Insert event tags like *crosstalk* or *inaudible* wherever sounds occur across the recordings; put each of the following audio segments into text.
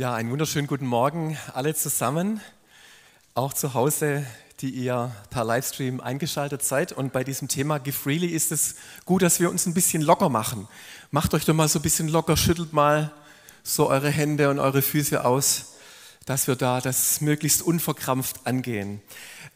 Ja, einen wunderschönen guten Morgen alle zusammen, auch zu Hause, die ihr per Livestream eingeschaltet seid. Und bei diesem Thema Give Freely ist es gut, dass wir uns ein bisschen locker machen. Macht euch doch mal so ein bisschen locker, schüttelt mal so eure Hände und eure Füße aus, dass wir da das möglichst unverkrampft angehen.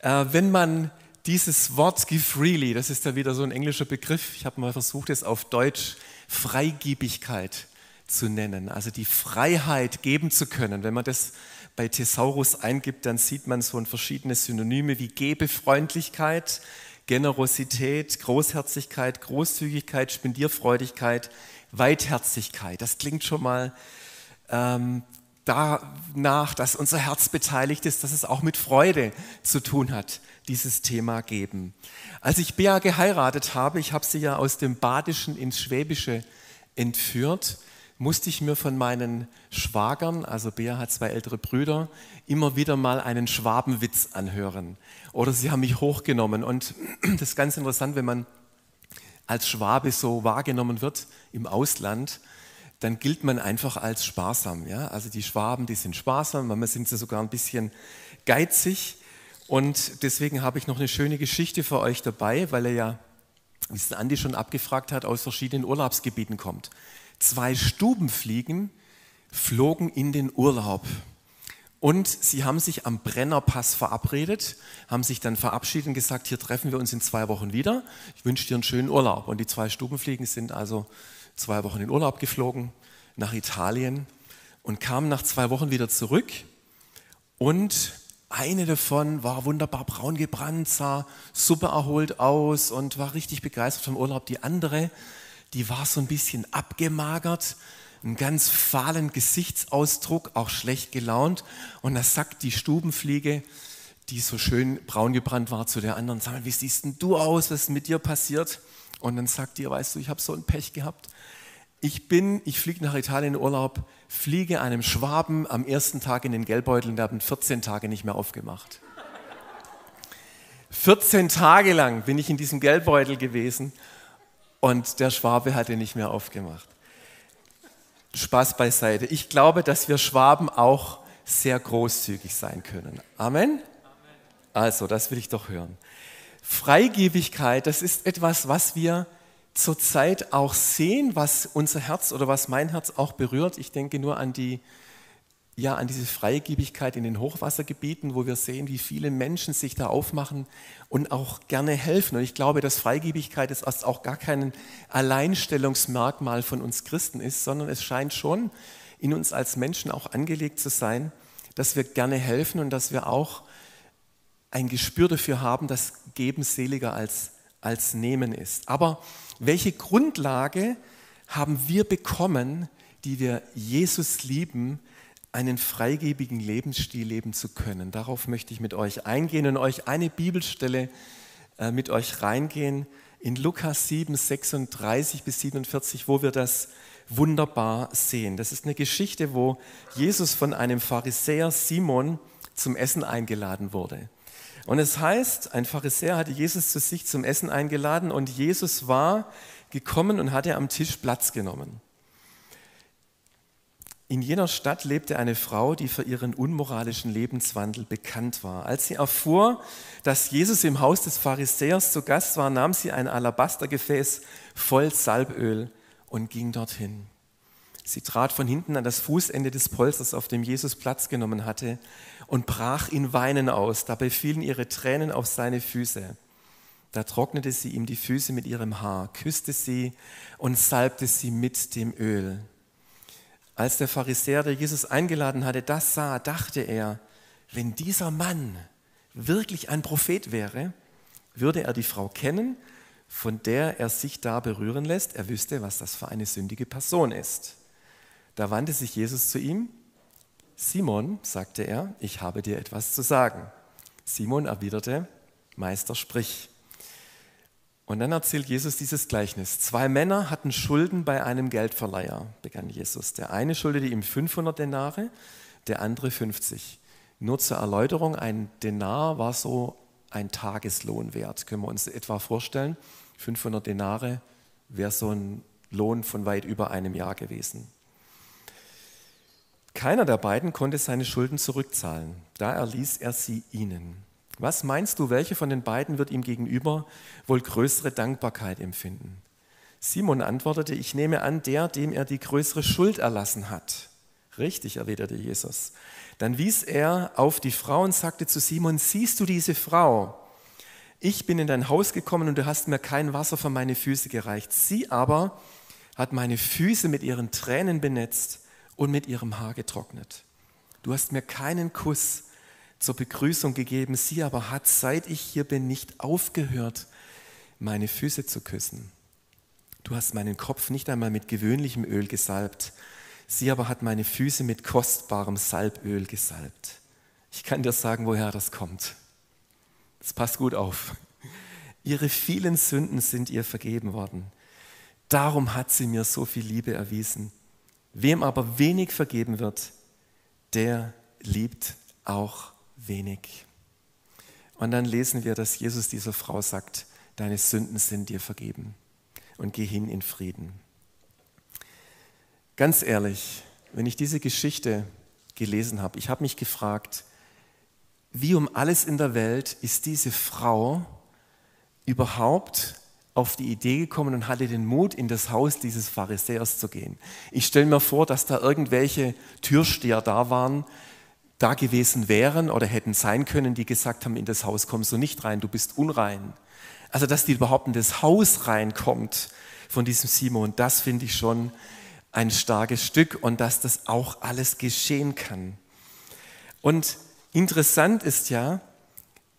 Äh, wenn man dieses Wort Give Freely, das ist ja wieder so ein englischer Begriff, ich habe mal versucht, es auf Deutsch Freigiebigkeit zu nennen, also die Freiheit geben zu können. Wenn man das bei Thesaurus eingibt, dann sieht man so verschiedene Synonyme wie Gebefreundlichkeit, Generosität, Großherzigkeit, Großzügigkeit, Spendierfreudigkeit, Weitherzigkeit. Das klingt schon mal ähm, danach, dass unser Herz beteiligt ist, dass es auch mit Freude zu tun hat, dieses Thema geben. Als ich Bea geheiratet habe, ich habe sie ja aus dem Badischen ins Schwäbische entführt, musste ich mir von meinen Schwagern, also Bea hat zwei ältere Brüder, immer wieder mal einen Schwabenwitz anhören. Oder sie haben mich hochgenommen. Und *clears throat* das ist ganz interessant, wenn man als Schwabe so wahrgenommen wird im Ausland, dann gilt man einfach als sparsam. Ja? Also die Schwaben, die sind sparsam, manchmal sind sie sogar ein bisschen geizig. Und deswegen habe ich noch eine schöne Geschichte für euch dabei, weil er ja, wie es Andi schon abgefragt hat, aus verschiedenen Urlaubsgebieten kommt zwei Stubenfliegen flogen in den Urlaub. Und sie haben sich am Brennerpass verabredet, haben sich dann verabschiedet und gesagt, hier treffen wir uns in zwei Wochen wieder. Ich wünsche dir einen schönen Urlaub. Und die zwei Stubenfliegen sind also zwei Wochen in Urlaub geflogen nach Italien und kamen nach zwei Wochen wieder zurück. Und eine davon war wunderbar braun gebrannt, sah super erholt aus und war richtig begeistert vom Urlaub. Die andere die war so ein bisschen abgemagert, einen ganz fahlen Gesichtsausdruck, auch schlecht gelaunt. Und da sagt die Stubenfliege, die so schön braun gebrannt war, zu der anderen, sag mal, wie siehst denn du aus, was ist mit dir passiert? Und dann sagt ihr, weißt du, ich habe so ein Pech gehabt. Ich bin, ich fliege nach Italien in Urlaub, fliege einem Schwaben am ersten Tag in den Geldbeutel und habe 14 Tage nicht mehr aufgemacht. 14 Tage lang bin ich in diesem Geldbeutel gewesen und der Schwabe hat ihn nicht mehr aufgemacht. Spaß beiseite. Ich glaube, dass wir Schwaben auch sehr großzügig sein können. Amen? Also, das will ich doch hören. Freigebigkeit, das ist etwas, was wir zurzeit auch sehen, was unser Herz oder was mein Herz auch berührt. Ich denke nur an die ja, an diese Freigebigkeit in den Hochwassergebieten, wo wir sehen, wie viele Menschen sich da aufmachen und auch gerne helfen. Und ich glaube, dass Freigebigkeit ist auch gar kein Alleinstellungsmerkmal von uns Christen ist, sondern es scheint schon in uns als Menschen auch angelegt zu sein, dass wir gerne helfen und dass wir auch ein Gespür dafür haben, dass Geben seliger als, als Nehmen ist. Aber welche Grundlage haben wir bekommen, die wir Jesus lieben, einen freigebigen Lebensstil leben zu können. Darauf möchte ich mit euch eingehen und euch eine Bibelstelle äh, mit euch reingehen in Lukas 7, 36 bis 47, wo wir das wunderbar sehen. Das ist eine Geschichte, wo Jesus von einem Pharisäer Simon zum Essen eingeladen wurde. Und es heißt, ein Pharisäer hatte Jesus zu sich zum Essen eingeladen und Jesus war gekommen und hatte am Tisch Platz genommen. In jener Stadt lebte eine Frau, die für ihren unmoralischen Lebenswandel bekannt war. Als sie erfuhr, dass Jesus im Haus des Pharisäers zu Gast war, nahm sie ein Alabastergefäß voll Salböl und ging dorthin. Sie trat von hinten an das Fußende des Polsters, auf dem Jesus Platz genommen hatte, und brach in Weinen aus. Dabei fielen ihre Tränen auf seine Füße. Da trocknete sie ihm die Füße mit ihrem Haar, küsste sie und salbte sie mit dem Öl. Als der Pharisäer, der Jesus eingeladen hatte, das sah, dachte er, wenn dieser Mann wirklich ein Prophet wäre, würde er die Frau kennen, von der er sich da berühren lässt. Er wüsste, was das für eine sündige Person ist. Da wandte sich Jesus zu ihm. Simon, sagte er, ich habe dir etwas zu sagen. Simon erwiderte, Meister, sprich. Und dann erzählt Jesus dieses Gleichnis. Zwei Männer hatten Schulden bei einem Geldverleiher, begann Jesus. Der eine schuldete ihm 500 Denare, der andere 50. Nur zur Erläuterung, ein Denar war so ein Tageslohn wert. Können wir uns etwa vorstellen? 500 Denare wäre so ein Lohn von weit über einem Jahr gewesen. keiner der beiden konnte seine Schulden zurückzahlen. Da erließ er sie ihnen. Was meinst du, welche von den beiden wird ihm gegenüber wohl größere Dankbarkeit empfinden? Simon antwortete, ich nehme an, der, dem er die größere Schuld erlassen hat. Richtig, erwiderte Jesus. Dann wies er auf die Frau und sagte zu Simon, siehst du diese Frau? Ich bin in dein Haus gekommen und du hast mir kein Wasser für meine Füße gereicht. Sie aber hat meine Füße mit ihren Tränen benetzt und mit ihrem Haar getrocknet. Du hast mir keinen Kuss zur Begrüßung gegeben, sie aber hat, seit ich hier bin, nicht aufgehört, meine Füße zu küssen. Du hast meinen Kopf nicht einmal mit gewöhnlichem Öl gesalbt, sie aber hat meine Füße mit kostbarem Salböl gesalbt. Ich kann dir sagen, woher das kommt. Das passt gut auf. Ihre vielen Sünden sind ihr vergeben worden. Darum hat sie mir so viel Liebe erwiesen. Wem aber wenig vergeben wird, der liebt auch wenig. Und dann lesen wir, dass Jesus dieser Frau sagt, deine Sünden sind dir vergeben und geh hin in Frieden. Ganz ehrlich, wenn ich diese Geschichte gelesen habe, ich habe mich gefragt, wie um alles in der Welt ist diese Frau überhaupt auf die Idee gekommen und hatte den Mut, in das Haus dieses Pharisäers zu gehen. Ich stelle mir vor, dass da irgendwelche Türsteher da waren, da gewesen wären oder hätten sein können, die gesagt haben, in das Haus kommst du nicht rein, du bist unrein. Also, dass die überhaupt in das Haus reinkommt von diesem Simon, das finde ich schon ein starkes Stück und dass das auch alles geschehen kann. Und interessant ist ja,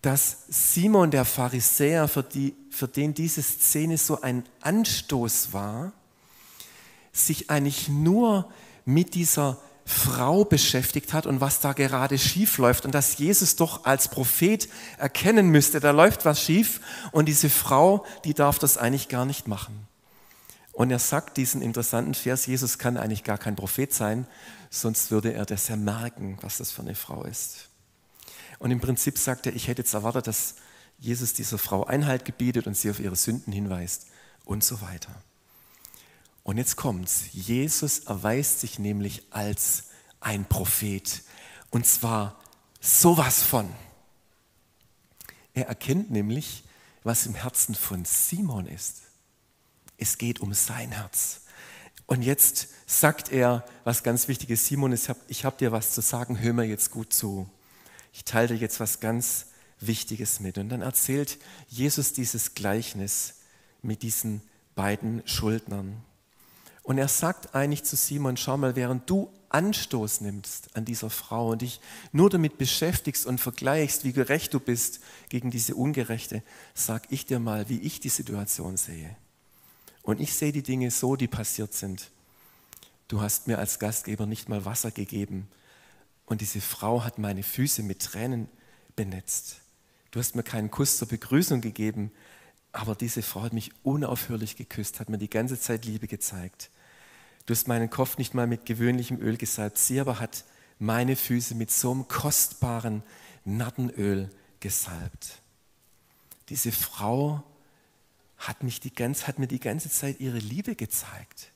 dass Simon der Pharisäer, für, die, für den diese Szene so ein Anstoß war, sich eigentlich nur mit dieser Frau beschäftigt hat und was da gerade schief läuft und dass Jesus doch als Prophet erkennen müsste, da läuft was schief und diese Frau, die darf das eigentlich gar nicht machen. Und er sagt diesen interessanten Vers, Jesus kann eigentlich gar kein Prophet sein, sonst würde er das ja merken, was das für eine Frau ist. Und im Prinzip sagt er, ich hätte jetzt erwartet, dass Jesus dieser Frau Einhalt gebietet und sie auf ihre Sünden hinweist und so weiter. Und jetzt kommt's. Jesus erweist sich nämlich als ein Prophet. Und zwar sowas von. Er erkennt nämlich, was im Herzen von Simon ist. Es geht um sein Herz. Und jetzt sagt er, was ganz wichtig ist, Simon, ich habe hab dir was zu sagen, hör mir jetzt gut zu ich teile dir jetzt was ganz Wichtiges mit. Und dann erzählt Jesus dieses Gleichnis mit diesen beiden Schuldnern. Und er sagt eigentlich zu Simon, schau mal, während du Anstoß nimmst an dieser Frau und dich nur damit beschäftigst und vergleichst, wie gerecht du bist gegen diese Ungerechte, sag ich dir mal, wie ich die Situation sehe. Und ich sehe die Dinge so, die passiert sind. Du hast mir als Gastgeber nicht mal Wasser gegeben, und diese Frau hat meine Füße mit Tränen benetzt. Du hast mir keinen Kuss zur Begrüßung gegeben, aber diese Frau hat mich unaufhörlich geküsst, hat mir die ganze Zeit Liebe gezeigt. Du hast meinen Kopf nicht mal mit gewöhnlichem Öl gesalbt, sie aber hat meine Füße mit so einem kostbaren Nardenöl gesalbt. Diese Frau hat, mich die ganz, hat mir die ganze Zeit ihre Liebe gezeigt.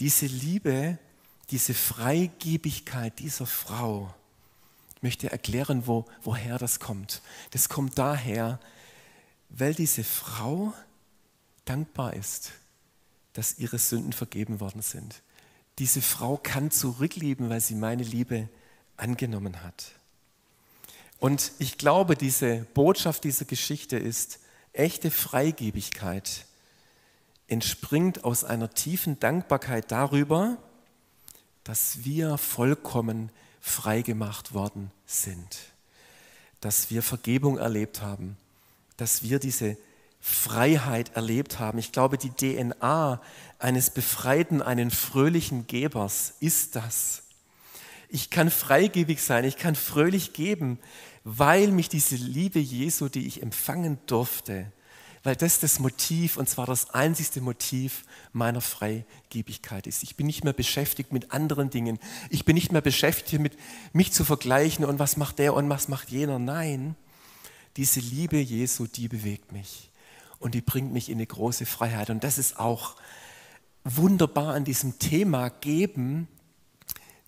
Diese Liebe, diese Freigebigkeit dieser Frau, ich möchte erklären, wo, woher das kommt. Das kommt daher, weil diese Frau dankbar ist, dass ihre Sünden vergeben worden sind. Diese Frau kann zurücklieben, weil sie meine Liebe angenommen hat. Und ich glaube, diese Botschaft dieser Geschichte ist, echte Freigebigkeit entspringt aus einer tiefen Dankbarkeit darüber, dass wir vollkommen freigemacht worden sind, dass wir Vergebung erlebt haben, dass wir diese Freiheit erlebt haben. Ich glaube, die DNA eines Befreiten, einen fröhlichen Gebers ist das. Ich kann freigebig sein, ich kann fröhlich geben, weil mich diese Liebe Jesu, die ich empfangen durfte, weil das das Motiv, und zwar das einzigste Motiv meiner Freigebigkeit ist. Ich bin nicht mehr beschäftigt mit anderen Dingen. Ich bin nicht mehr beschäftigt mit mich zu vergleichen und was macht der und was macht jener. Nein, diese Liebe Jesu, die bewegt mich und die bringt mich in eine große Freiheit. Und das ist auch wunderbar an diesem Thema geben,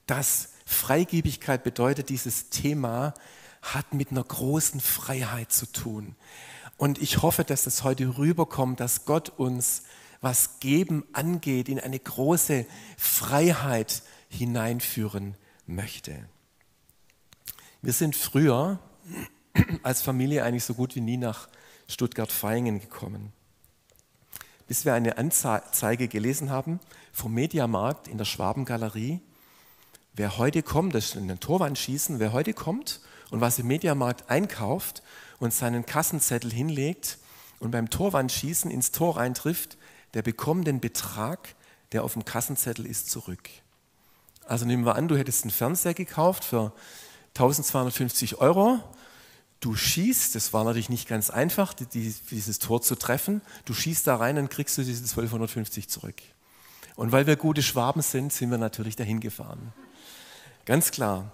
dass Freigebigkeit bedeutet, dieses Thema hat mit einer großen Freiheit zu tun. Und ich hoffe, dass das heute rüberkommt, dass Gott uns, was Geben angeht, in eine große Freiheit hineinführen möchte. Wir sind früher als Familie eigentlich so gut wie nie nach Stuttgart-Vaihingen gekommen. Bis wir eine Anzeige gelesen haben vom Mediamarkt in der Schwabengalerie. Wer heute kommt, das ist in den Torwand schießen, wer heute kommt und was im Mediamarkt einkauft und seinen Kassenzettel hinlegt und beim Torwandschießen ins Tor reintrifft, der bekommt den Betrag, der auf dem Kassenzettel ist, zurück. Also nehmen wir an, du hättest einen Fernseher gekauft für 1250 Euro. Du schießt, das war natürlich nicht ganz einfach, dieses Tor zu treffen. Du schießt da rein, dann kriegst du diese 1250 zurück. Und weil wir gute Schwaben sind, sind wir natürlich dahin gefahren. Ganz klar.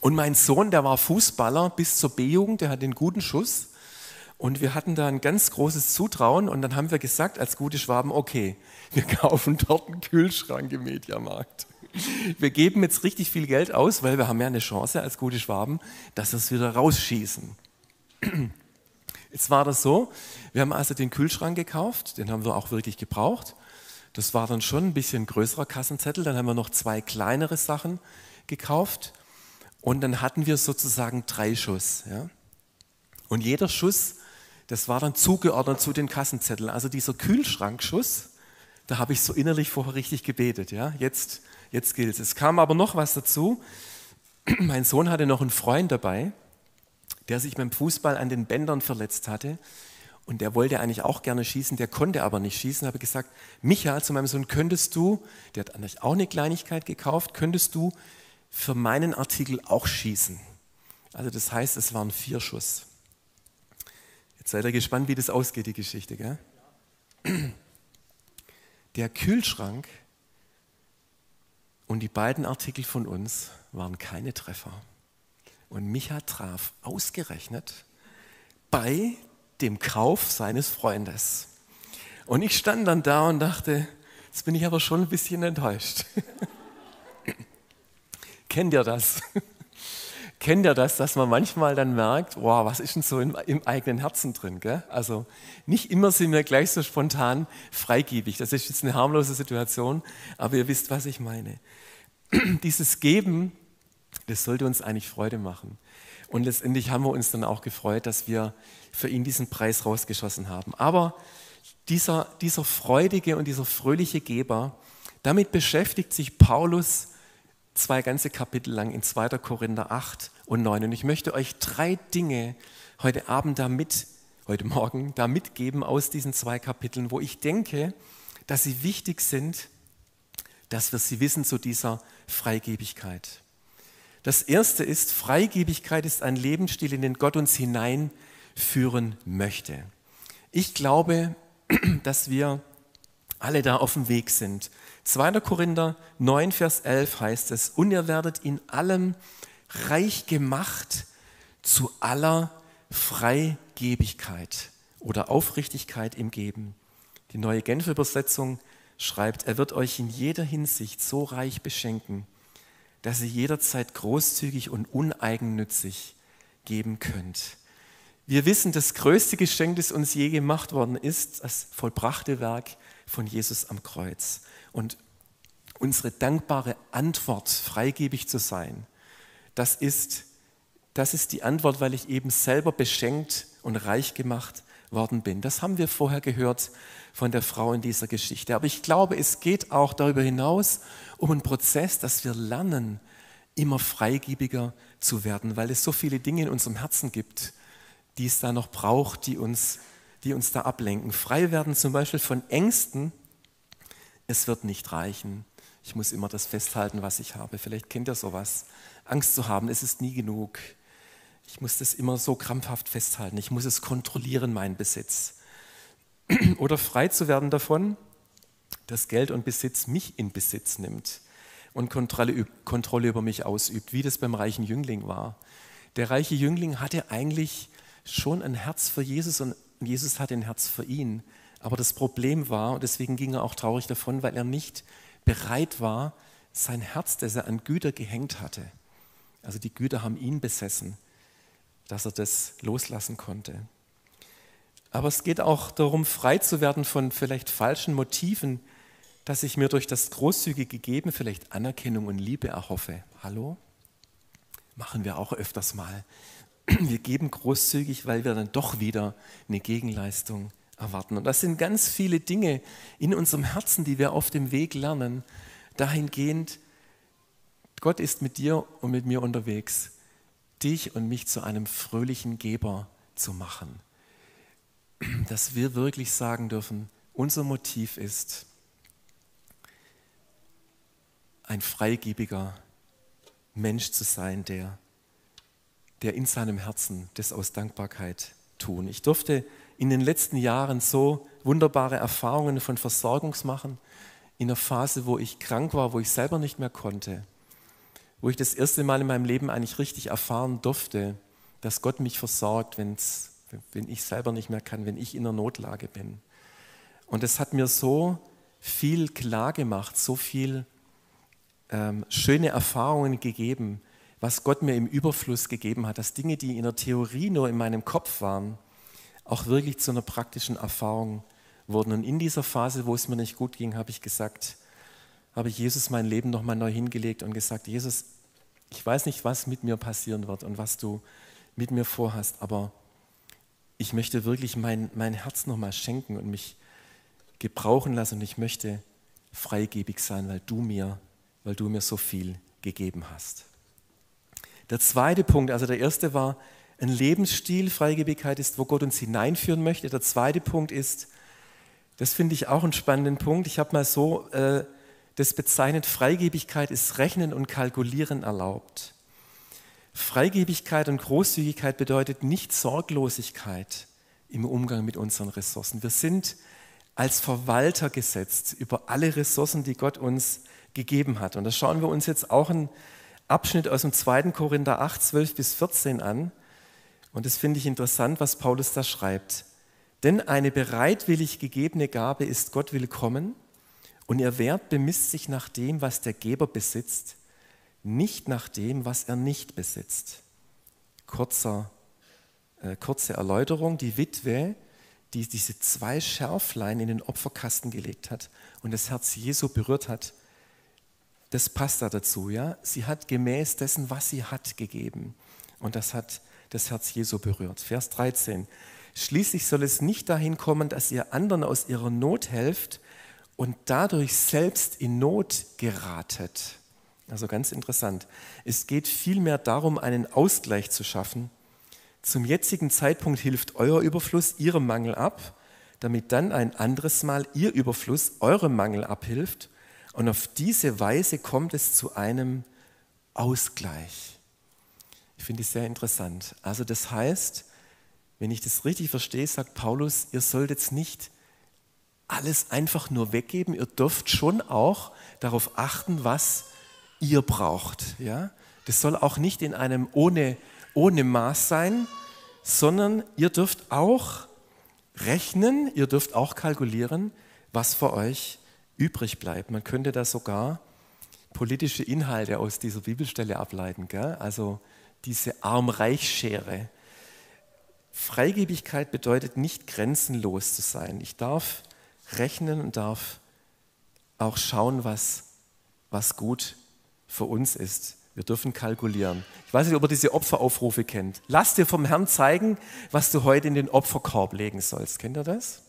Und mein Sohn, der war Fußballer bis zur B-Jugend, der hat einen guten Schuss. Und wir hatten da ein ganz großes Zutrauen und dann haben wir gesagt als gute Schwaben, okay, wir *laughs* kaufen dort einen Kühlschrank im Mediamarkt. Wir geben jetzt richtig viel Geld aus, weil wir haben ja eine Chance als gute Schwaben, dass wir es wieder rausschießen. *clears throat* Jetzt war das so, wir haben also den Kühlschrank gekauft, den haben wir auch wirklich gebraucht. Das war dann schon ein bisschen größerer Kassenzettel, dann haben wir noch zwei kleinere Sachen gekauft und dann hatten wir sozusagen drei Schuss. Ja? Und jeder Schuss, das war dann zugeordnet zu den Kassenzetteln. Also dieser Kühlschrankschuss, da habe ich so innerlich vorher richtig gebetet. Ja? Jetzt, jetzt gilt es. Es kam aber noch was dazu. *clears throat* Mein Sohn hatte noch einen Freund dabei, der sich beim Fußball an den Bändern verletzt hatte. Und der wollte eigentlich auch gerne schießen, der konnte aber nicht schießen. habe gesagt, Micha, zu meinem Sohn, könntest du, der hat eigentlich auch eine Kleinigkeit gekauft, könntest du für meinen Artikel auch schießen. Also das heißt, es waren vier Schuss. Jetzt seid ihr gespannt, wie das ausgeht, die Geschichte. Gell? *clears throat* Der Kühlschrank und die beiden Artikel von uns waren keine Treffer. Und Micha traf ausgerechnet bei dem Kauf seines Freundes. Und ich stand dann da und dachte, jetzt bin ich aber schon ein bisschen enttäuscht. *laughs* Kennt ihr das? Kennt ihr das, dass man manchmal dann merkt, wow, was ist denn so im, im eigenen Herzen drin? Gell? Also nicht immer sind wir gleich so spontan freigebig. Das ist jetzt eine harmlose Situation, aber ihr wisst, was ich meine. *clears throat* Dieses Geben, das sollte uns eigentlich Freude machen. Und letztendlich haben wir uns dann auch gefreut, dass wir für ihn diesen Preis rausgeschossen haben. Aber dieser, dieser freudige und dieser fröhliche Geber, damit beschäftigt sich Paulus zwei ganze Kapitel lang in 2. Korinther 8 und 9. Und ich möchte euch drei Dinge heute Abend da mit, heute Morgen da mitgeben aus diesen zwei Kapiteln, wo ich denke, dass sie wichtig sind, dass wir sie wissen zu dieser Freigebigkeit. Das erste ist, Freigebigkeit ist ein Lebensstil, in den Gott uns hineinführen möchte. Ich glaube, *clears throat* dass wir alle da auf dem Weg sind, 2. Korinther 9, Vers 11 heißt es, und ihr werdet in allem reich gemacht zu aller Freigebigkeit oder Aufrichtigkeit im Geben. Die neue Genfer Übersetzung schreibt, er wird euch in jeder Hinsicht so reich beschenken, dass ihr jederzeit großzügig und uneigennützig geben könnt. Wir wissen, das größte Geschenk, das uns je gemacht worden ist, das vollbrachte Werk von Jesus am Kreuz. Und unsere dankbare Antwort, freigebig zu sein, das ist, das ist die Antwort, weil ich eben selber beschenkt und reich gemacht worden bin. Das haben wir vorher gehört von der Frau in dieser Geschichte. Aber ich glaube, es geht auch darüber hinaus um einen Prozess, dass wir lernen, immer freigebiger zu werden, weil es so viele Dinge in unserem Herzen gibt, die es da noch braucht, die uns, die uns da ablenken. Frei werden zum Beispiel von Ängsten, es wird nicht reichen. Ich muss immer das festhalten, was ich habe. Vielleicht kennt ihr sowas. Angst zu haben, es ist nie genug. Ich muss das immer so krampfhaft festhalten. Ich muss es kontrollieren, meinen Besitz. *clears throat* Oder frei zu werden davon, dass Geld und Besitz mich in Besitz nimmt und Kontrolle, über mich ausübt, wie das beim reichen Jüngling war. Der reiche Jüngling hatte eigentlich schon ein Herz für Jesus und Jesus hatte ein Herz für ihn. Aber das Problem war, und deswegen ging er auch traurig davon, weil er nicht bereit war, sein Herz, das er an Güter gehängt hatte. Also die Güter haben ihn besessen, dass er das loslassen konnte. Aber es geht auch darum, frei zu werden von vielleicht falschen Motiven, dass ich mir durch das großzügige Geben vielleicht Anerkennung und Liebe erhoffe. Hallo? Machen wir auch öfters mal. *clears throat* Wir geben großzügig, weil wir dann doch wieder eine Gegenleistung erwarten. Und das sind ganz viele Dinge in unserem Herzen, die wir auf dem Weg lernen, dahingehend, Gott ist mit dir und mit mir unterwegs, dich und mich zu einem fröhlichen Geber zu machen. *clears throat* Dass wir wirklich sagen dürfen, unser Motiv ist, ein freigebiger Mensch zu sein, der, der in seinem Herzen das aus Dankbarkeit tun. Ich durfte in den letzten Jahren so wunderbare Erfahrungen von Versorgungs machen, in einer Phase, wo ich krank war, wo ich selber nicht mehr konnte, wo ich das erste Mal in meinem Leben eigentlich richtig erfahren durfte, dass Gott mich versorgt, wenn's, wenn ich selber nicht mehr kann, wenn ich in einer Notlage bin. Und es hat mir so viel klar gemacht, so viel ähm, schöne Erfahrungen gegeben, was Gott mir im Überfluss gegeben hat, dass Dinge, die in der Theorie nur in meinem Kopf waren, auch wirklich zu einer praktischen Erfahrung wurden. Und in dieser Phase, wo es mir nicht gut ging, habe ich gesagt, habe ich Jesus mein Leben nochmal neu hingelegt und gesagt, Jesus, ich weiß nicht, was mit mir passieren wird und was du mit mir vorhast, aber ich möchte wirklich mein, mein Herz nochmal schenken und mich gebrauchen lassen und ich möchte freigebig sein, weil du mir weil du mir so viel gegeben hast. Der zweite Punkt, also der erste war, ein Lebensstil, Freigebigkeit ist, wo Gott uns hineinführen möchte. Der zweite Punkt ist, das finde ich auch einen spannenden Punkt. Ich habe mal so äh, das bezeichnet, Freigebigkeit ist Rechnen und Kalkulieren erlaubt. Freigebigkeit und Großzügigkeit bedeutet nicht Sorglosigkeit im Umgang mit unseren Ressourcen. Wir sind als Verwalter gesetzt über alle Ressourcen, die Gott uns gegeben hat. Und da schauen wir uns jetzt auch einen Abschnitt aus dem 2. Korinther 8, 12 bis 14 an. Und das finde ich interessant, was Paulus da schreibt. Denn eine bereitwillig gegebene Gabe ist Gott willkommen und ihr Wert bemisst sich nach dem, was der Geber besitzt, nicht nach dem, was er nicht besitzt. Kurzer, äh, kurze Erläuterung. Die Witwe, die diese zwei Schärflein in den Opferkasten gelegt hat und das Herz Jesu berührt hat, das passt da dazu. Ja? Sie hat gemäß dessen, was sie hat, gegeben. Und das hat das Herz Jesu berührt. Vers 13. Schließlich soll es nicht dahin kommen, dass ihr anderen aus ihrer Not helft und dadurch selbst in Not geratet. Also ganz interessant. Es geht vielmehr darum, einen Ausgleich zu schaffen. Zum jetzigen Zeitpunkt hilft euer Überfluss ihrem Mangel ab, damit dann ein anderes Mal ihr Überfluss eurem Mangel abhilft und auf diese Weise kommt es zu einem Ausgleich. Ich finde es sehr interessant. Also das heißt, wenn ich das richtig verstehe, sagt Paulus, ihr sollt jetzt nicht alles einfach nur weggeben, ihr dürft schon auch darauf achten, was ihr braucht. Ja? Das soll auch nicht in einem ohne, ohne Maß sein, sondern ihr dürft auch rechnen, ihr dürft auch kalkulieren, was für euch übrig bleibt. Man könnte da sogar politische Inhalte aus dieser Bibelstelle ableiten. Gell? Also diese Arm-Reich-Schere. Freigebigkeit bedeutet nicht grenzenlos zu sein. Ich darf rechnen und darf auch schauen, was, was gut für uns ist. Wir dürfen kalkulieren. Ich weiß nicht, ob ihr diese Opferaufrufe kennt. Lass dir vom Herrn zeigen, was du heute in den Opferkorb legen sollst. Kennt ihr das?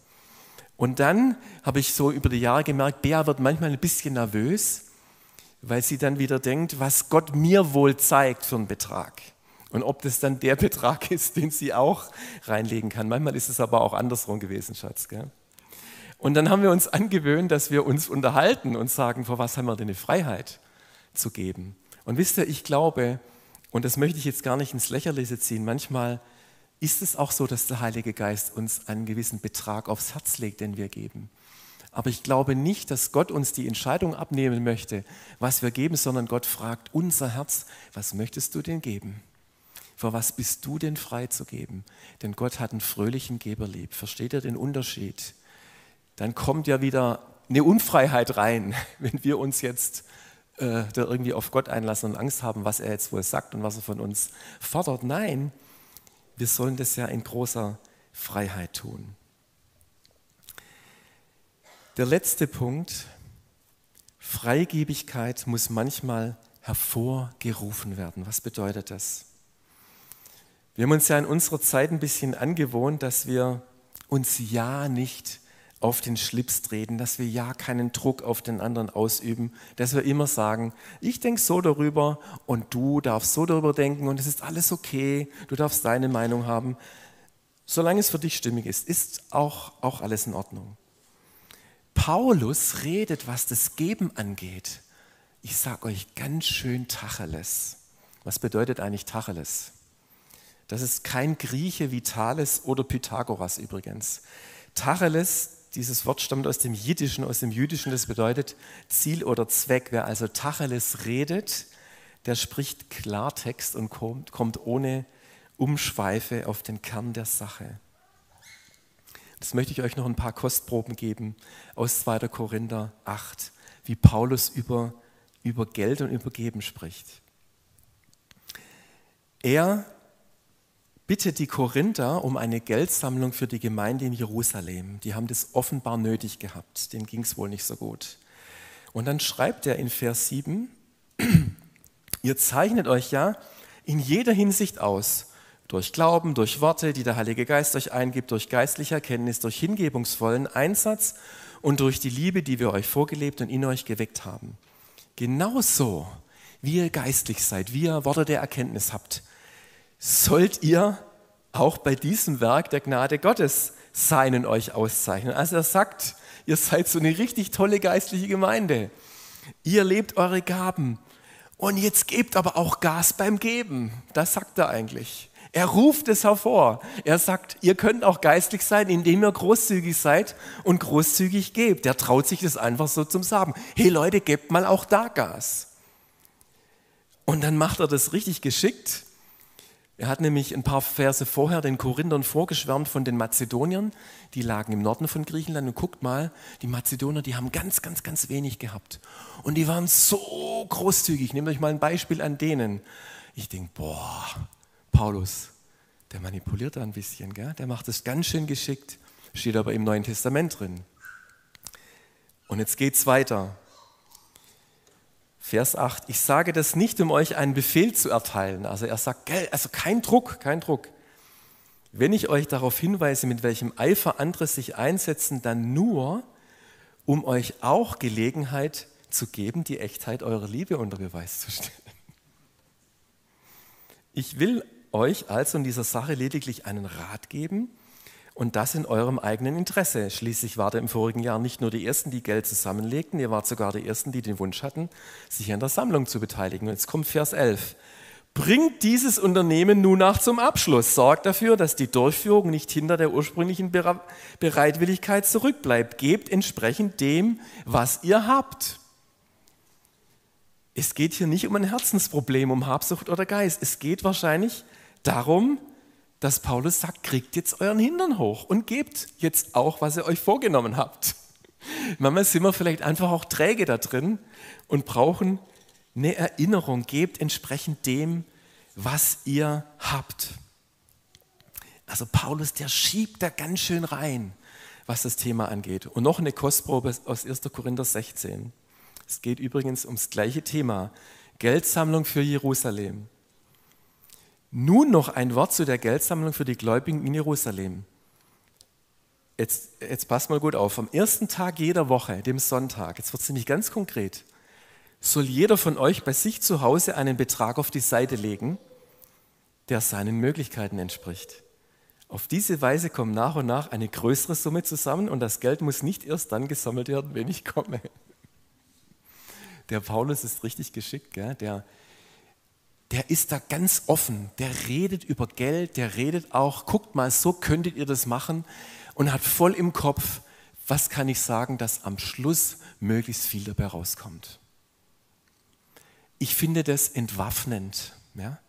Und dann habe ich so über die Jahre gemerkt, Bea wird manchmal ein bisschen nervös, weil sie dann wieder denkt, was Gott mir wohl zeigt für einen Betrag. Und ob das dann der *laughs* Betrag ist, den sie auch reinlegen kann. Manchmal ist es aber auch andersrum gewesen, Schatz. Gell? Und dann haben wir uns angewöhnt, dass wir uns unterhalten und sagen, vor was haben wir denn eine Freiheit zu geben? Und wisst ihr, ich glaube, und das möchte ich jetzt gar nicht ins Lächerliche ziehen, manchmal ist es auch so, dass der Heilige Geist uns einen gewissen Betrag aufs Herz legt, den wir geben. Aber ich glaube nicht, dass Gott uns die Entscheidung abnehmen möchte, was wir geben, sondern Gott fragt unser Herz, was möchtest du denn geben? Vor was bist du denn frei zu geben? Denn Gott hat einen fröhlichen Geber lieb. Versteht ihr den Unterschied? Dann kommt ja wieder eine Unfreiheit rein, *laughs* wenn wir uns jetzt äh, da irgendwie auf Gott einlassen und Angst haben, was er jetzt wohl sagt und was er von uns fordert. Nein, wir sollen das ja in großer Freiheit tun. Der letzte Punkt, Freigebigkeit muss manchmal hervorgerufen werden. Was bedeutet das? Wir haben uns ja in unserer Zeit ein bisschen angewohnt, dass wir uns ja nicht auf den Schlips treten, dass wir ja keinen Druck auf den anderen ausüben, dass wir immer sagen, ich denke so darüber und du darfst so darüber denken und es ist alles okay, du darfst deine Meinung haben. Solange es für dich stimmig ist, ist auch, auch alles in Ordnung. Paulus redet, was das Geben angeht. Ich sage euch ganz schön Tacheles. Was bedeutet eigentlich Tacheles? Das ist kein Grieche wie Thales oder Pythagoras übrigens. Tacheles dieses Wort stammt aus dem Jiddischen, aus dem Jüdischen, das bedeutet Ziel oder Zweck. Wer also Tacheles redet, der spricht Klartext und kommt, kommt ohne Umschweife auf den Kern der Sache. Das möchte ich euch noch ein paar Kostproben geben aus 2. Korinther 8, wie Paulus über, über Geld und über Geben spricht. Er bittet die Korinther um eine Geldsammlung für die Gemeinde in Jerusalem. Die haben das offenbar nötig gehabt. Denen ging es wohl nicht so gut. Und dann schreibt er in Vers 7, *clears throat* ihr zeichnet euch ja in jeder Hinsicht aus, durch Glauben, durch Worte, die der Heilige Geist euch eingibt, durch geistliche Erkenntnis, durch hingebungsvollen Einsatz und durch die Liebe, die wir euch vorgelebt und in euch geweckt haben. Genauso, wie ihr geistlich seid, wie ihr Worte der Erkenntnis habt, sollt ihr auch bei diesem Werk der Gnade Gottes sein und euch auszeichnen. Also er sagt, ihr seid so eine richtig tolle geistliche Gemeinde. Ihr lebt eure Gaben. Und jetzt gebt aber auch Gas beim Geben. Das sagt er eigentlich. Er ruft es hervor. Er sagt, ihr könnt auch geistlich sein, indem ihr großzügig seid und großzügig gebt. Er traut sich das einfach so zum Sagen. Hey Leute, gebt mal auch da Gas. Und dann macht er das richtig geschickt. Er hat nämlich ein paar Verse vorher den Korinthern vorgeschwärmt von den Mazedoniern. Die lagen im Norden von Griechenland und guckt mal, die Mazedonier, die haben ganz, ganz, ganz wenig gehabt. Und die waren so großzügig. Nehmt euch mal ein Beispiel an denen. Ich denke, boah, Paulus, der manipuliert da ein bisschen, gell? der macht es ganz schön geschickt. Steht aber im Neuen Testament drin. Und jetzt geht es weiter. Vers 8, ich sage das nicht, um euch einen Befehl zu erteilen. Also er sagt, gell, also kein Druck, kein Druck. Wenn ich euch darauf hinweise, mit welchem Eifer andere sich einsetzen, dann nur, um euch auch Gelegenheit zu geben, die Echtheit eurer Liebe unter Beweis zu stellen. Ich will euch also in dieser Sache lediglich einen Rat geben, und das in eurem eigenen Interesse. Schließlich war im vorigen Jahr nicht nur die Ersten, die Geld zusammenlegten, ihr wart sogar die Ersten, die den Wunsch hatten, sich an der Sammlung zu beteiligen. Und jetzt kommt Vers 11. Bringt dieses Unternehmen nun nach zum Abschluss. Sorgt dafür, dass die Durchführung nicht hinter der ursprünglichen Bereitwilligkeit zurückbleibt. Gebt entsprechend dem, was ihr habt. Es geht hier nicht um ein Herzensproblem, um Habsucht oder Geist. Es geht wahrscheinlich darum, dass Paulus sagt, kriegt jetzt euren Hintern hoch und gebt jetzt auch, was ihr euch vorgenommen habt. *laughs* Manchmal sind wir vielleicht einfach auch träge da drin und brauchen eine Erinnerung. Gebt entsprechend dem, was ihr habt. Also Paulus, der schiebt da ganz schön rein, was das Thema angeht. Und noch eine Kostprobe aus 1. Korinther 16. Es geht übrigens ums gleiche Thema. Geldsammlung für Jerusalem. Nun noch ein Wort zu der Geldsammlung für die Gläubigen in Jerusalem. Jetzt, jetzt passt mal gut auf. Am ersten Tag jeder Woche, dem Sonntag, jetzt wird es nämlich ganz konkret, soll jeder von euch bei sich zu Hause einen Betrag auf die Seite legen, der seinen Möglichkeiten entspricht. Auf diese Weise kommt nach und nach eine größere Summe zusammen und das Geld muss nicht erst dann gesammelt werden, wenn ich komme. Der Paulus ist richtig geschickt, gell? Der, der ist da ganz offen, der redet über Geld, der redet auch, guckt mal, so könntet ihr das machen und hat voll im Kopf, was kann ich sagen, dass am Schluss möglichst viel dabei rauskommt. Ich finde das entwaffnend. Ja?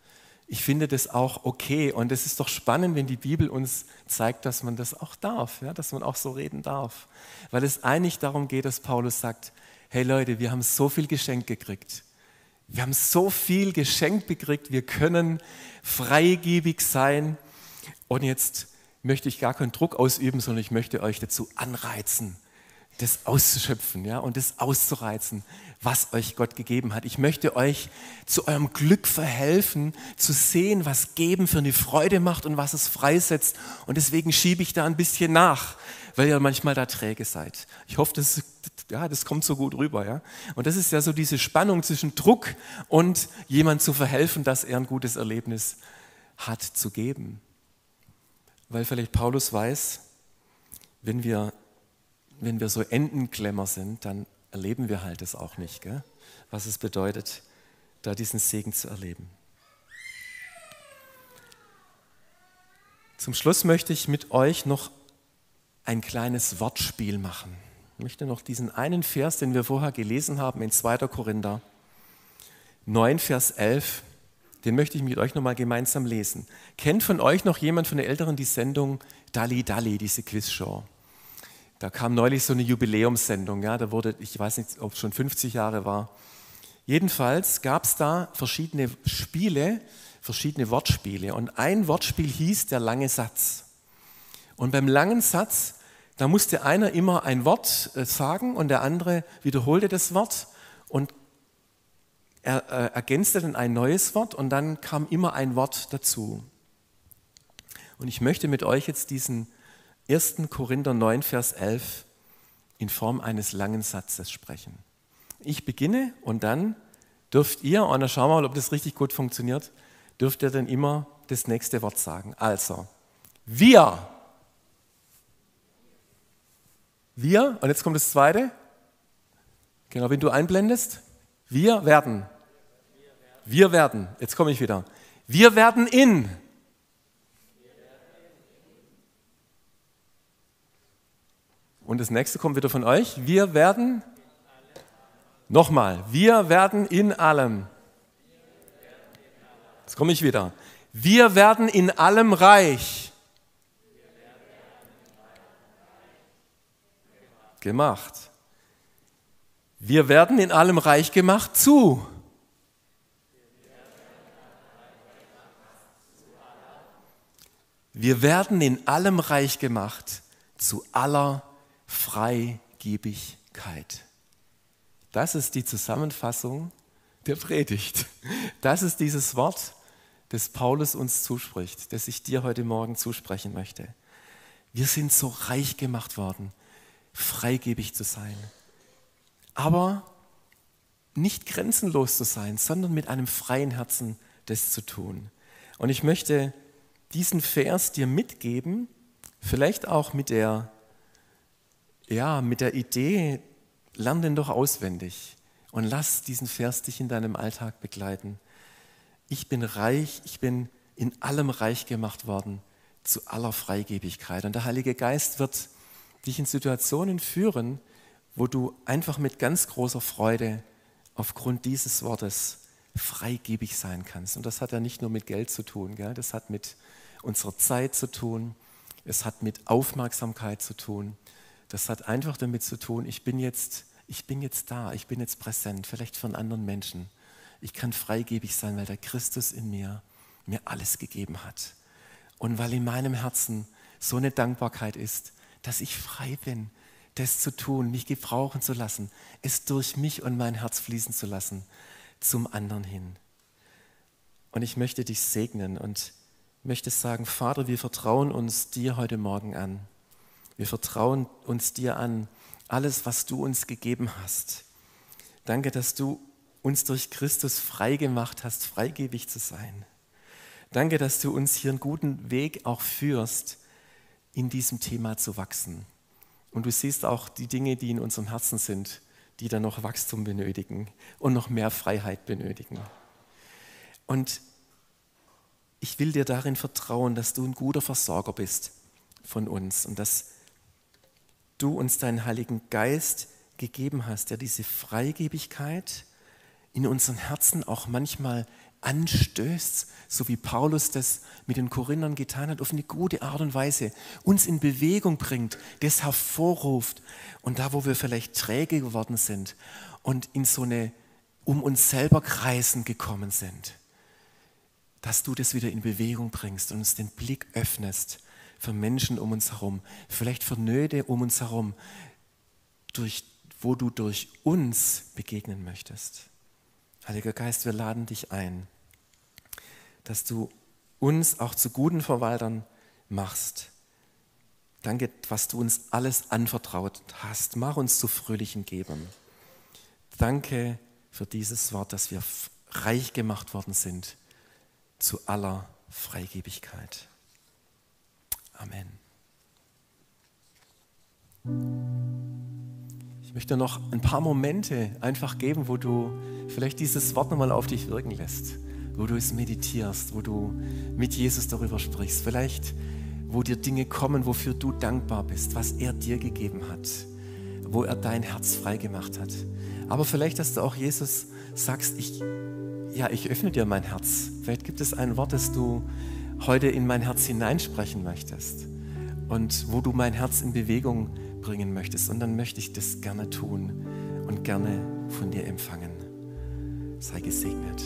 Ich finde das auch okay und es ist doch spannend, wenn die Bibel uns zeigt, dass man das auch darf, ja? dass man auch so reden darf. Weil es eigentlich darum geht, dass Paulus sagt, hey Leute, wir haben so viel geschenkt gekriegt. Wir haben so viel geschenkt gekriegt, wir können freigebig sein. Und jetzt möchte ich gar keinen Druck ausüben, sondern ich möchte euch dazu anreizen, das auszuschöpfen ja, und das auszureizen, was euch Gott gegeben hat. Ich möchte euch zu eurem Glück verhelfen, zu sehen, was Geben für eine Freude macht und was es freisetzt. Und deswegen schiebe ich da ein bisschen nach, weil ihr manchmal da träge seid. Ich hoffe, das, ja, das kommt so gut rüber. Ja? Und das ist ja so diese Spannung zwischen Druck und jemand zu verhelfen, dass er ein gutes Erlebnis hat zu geben. Weil vielleicht Paulus weiß, wenn wir, wenn wir so Entenklemmer sind, dann erleben wir halt das auch nicht, gell? was es bedeutet, da diesen Segen zu erleben. Zum Schluss möchte ich mit euch noch ein kleines Wortspiel machen. Möchte noch diesen einen Vers, den wir vorher gelesen haben in 2. Korinther 9, Vers 11, den möchte ich mit euch nochmal gemeinsam lesen. Kennt von euch noch jemand von den Älteren die Sendung Dalli Dalli, diese Quizshow? Da kam neulich so eine Jubiläumssendung, ja, da wurde, ich weiß nicht, ob es schon 50 Jahre war. Jedenfalls gab es da verschiedene Spiele, verschiedene Wortspiele. Und ein Wortspiel hieß der lange Satz. Und beim langen Satz, da musste einer immer ein Wort äh, sagen und der andere wiederholte das Wort und er äh, ergänzte dann ein neues Wort und dann kam immer ein Wort dazu. Und ich möchte mit euch jetzt diesen 1. Korinther 9, Vers 11 in Form eines langen Satzes sprechen. Ich beginne und dann dürft ihr, und dann schauen wir mal, ob das richtig gut funktioniert, dürft ihr dann immer das nächste Wort sagen. Also, wir. Wir, und jetzt kommt das zweite. Genau, wenn du einblendest. Wir werden. Wir werden. Jetzt komme ich wieder. Wir werden in. Und das nächste kommt wieder von euch. Wir werden. Nochmal. Wir werden in allem. Jetzt komme ich wieder. Wir werden in allem reich. Gemacht. Wir werden in allem reich gemacht zu. Wir werden in allem reich gemacht zu aller Freigebigkeit. Das ist die Zusammenfassung der Predigt. Das ist dieses Wort, das Paulus uns zuspricht, das ich dir heute Morgen zusprechen möchte. Wir sind so reich gemacht worden, freigebig zu sein. Aber nicht grenzenlos zu sein, sondern mit einem freien Herzen das zu tun. Und ich möchte diesen Vers dir mitgeben, vielleicht auch mit der, ja, mit der Idee, lern den doch auswendig und lass diesen Vers dich in deinem Alltag begleiten. Ich bin reich, ich bin in allem reich gemacht worden, zu aller Freigebigkeit. Und der Heilige Geist wird dich in Situationen führen, wo du einfach mit ganz großer Freude aufgrund dieses Wortes freigebig sein kannst. Und das hat ja nicht nur mit Geld zu tun, gell? das hat mit unserer Zeit zu tun, es hat mit Aufmerksamkeit zu tun, das hat einfach damit zu tun, ich bin jetzt, ich bin jetzt da, ich bin jetzt präsent, vielleicht von anderen Menschen. Ich kann freigebig sein, weil der Christus in mir mir alles gegeben hat. Und weil in meinem Herzen so eine Dankbarkeit ist, dass ich frei bin, das zu tun, mich gebrauchen zu lassen, es durch mich und mein Herz fließen zu lassen, zum anderen hin. Und ich möchte dich segnen und möchte sagen, Vater, wir vertrauen uns dir heute Morgen an. Wir vertrauen uns dir an, alles, was du uns gegeben hast. Danke, dass du uns durch Christus frei gemacht hast, freigebig zu sein. Danke, dass du uns hier einen guten Weg auch führst, in diesem Thema zu wachsen. Und du siehst auch die Dinge, die in unserem Herzen sind, die dann noch Wachstum benötigen und noch mehr Freiheit benötigen. Und ich will dir darin vertrauen, dass du ein guter Versorger bist von uns und dass du uns deinen Heiligen Geist gegeben hast, der diese Freigebigkeit in unseren Herzen auch manchmal anstößt, so wie Paulus das mit den Korinthern getan hat, auf eine gute Art und Weise uns in Bewegung bringt, das hervorruft und da, wo wir vielleicht träge geworden sind und in so eine um uns selber kreisen gekommen sind, dass du das wieder in Bewegung bringst und uns den Blick öffnest für Menschen um uns herum, vielleicht für Nöte um uns herum, durch, wo du durch uns begegnen möchtest. Heiliger Geist, wir laden dich ein, dass du uns auch zu guten Verwaltern machst. Danke, was du uns alles anvertraut hast. Mach uns zu fröhlichen Gebern. Danke für dieses Wort, dass wir reich gemacht worden sind zu aller Freigebigkeit. Amen. Ich möchte noch ein paar Momente einfach geben, wo du vielleicht dieses Wort nochmal auf dich wirken lässt, wo du es meditierst, wo du mit Jesus darüber sprichst, vielleicht wo dir Dinge kommen, wofür du dankbar bist, was er dir gegeben hat, wo er dein Herz frei gemacht hat. Aber vielleicht, dass du auch Jesus sagst, ich, ja, ich öffne dir mein Herz. Vielleicht gibt es ein Wort, das du heute in mein Herz hineinsprechen möchtest und wo du mein Herz in Bewegung bringen möchtest. Und dann möchte ich das gerne tun und gerne von dir empfangen. Sei gesegnet.